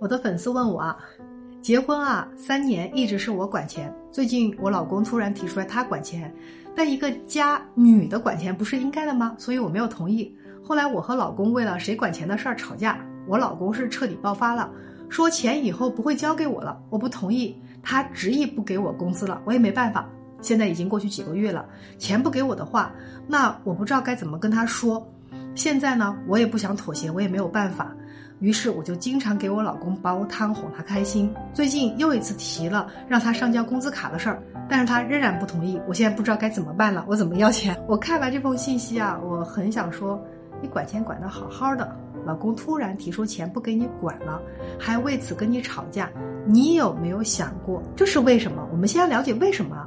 我的粉丝问我啊，结婚啊三年一直是我管钱，最近我老公突然提出来他管钱，但一个家女的管钱不是应该的吗？所以我没有同意。后来我和老公为了谁管钱的事儿吵架，我老公是彻底爆发了，说钱以后不会交给我了，我不同意，他执意不给我工资了，我也没办法。现在已经过去几个月了，钱不给我的话，那我不知道该怎么跟他说。现在呢，我也不想妥协，我也没有办法。于是我就经常给我老公煲汤哄他开心。最近又一次提了让他上交工资卡的事儿，但是他仍然不同意。我现在不知道该怎么办了，我怎么要钱？我看完这封信息啊，我很想说，你管钱管得好好的，老公突然提出钱不给你管了，还为此跟你吵架，你有没有想过这是为什么？我们先要了解为什么，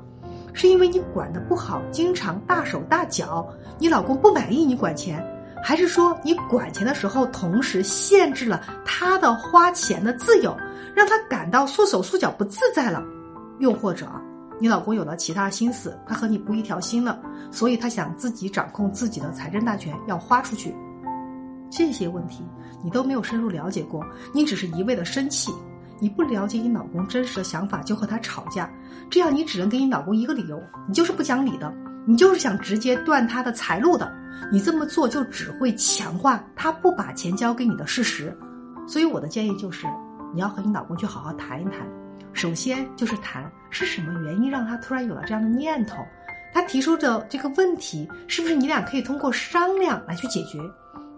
是因为你管得不好，经常大手大脚，你老公不满意你管钱。还是说你管钱的时候，同时限制了他的花钱的自由，让他感到束手束脚不自在了？又或者，你老公有了其他心思，他和你不一条心了，所以他想自己掌控自己的财政大权，要花出去？这些问题你都没有深入了解过，你只是一味的生气，你不了解你老公真实的想法就和他吵架，这样你只能给你老公一个理由，你就是不讲理的。你就是想直接断他的财路的，你这么做就只会强化他不把钱交给你的事实。所以我的建议就是，你要和你老公去好好谈一谈。首先就是谈是什么原因让他突然有了这样的念头，他提出的这个问题是不是你俩可以通过商量来去解决？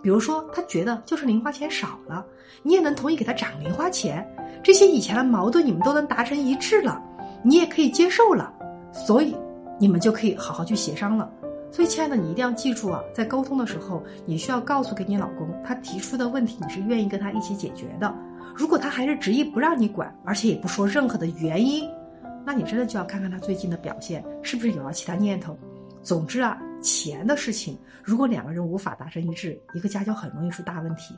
比如说他觉得就是零花钱少了，你也能同意给他涨零花钱，这些以前的矛盾你们都能达成一致了，你也可以接受了，所以。你们就可以好好去协商了。所以，亲爱的，你一定要记住啊，在沟通的时候，你需要告诉给你老公，他提出的问题你是愿意跟他一起解决的。如果他还是执意不让你管，而且也不说任何的原因，那你真的就要看看他最近的表现是不是有了其他念头。总之啊，钱的事情，如果两个人无法达成一致，一个家就很容易出大问题。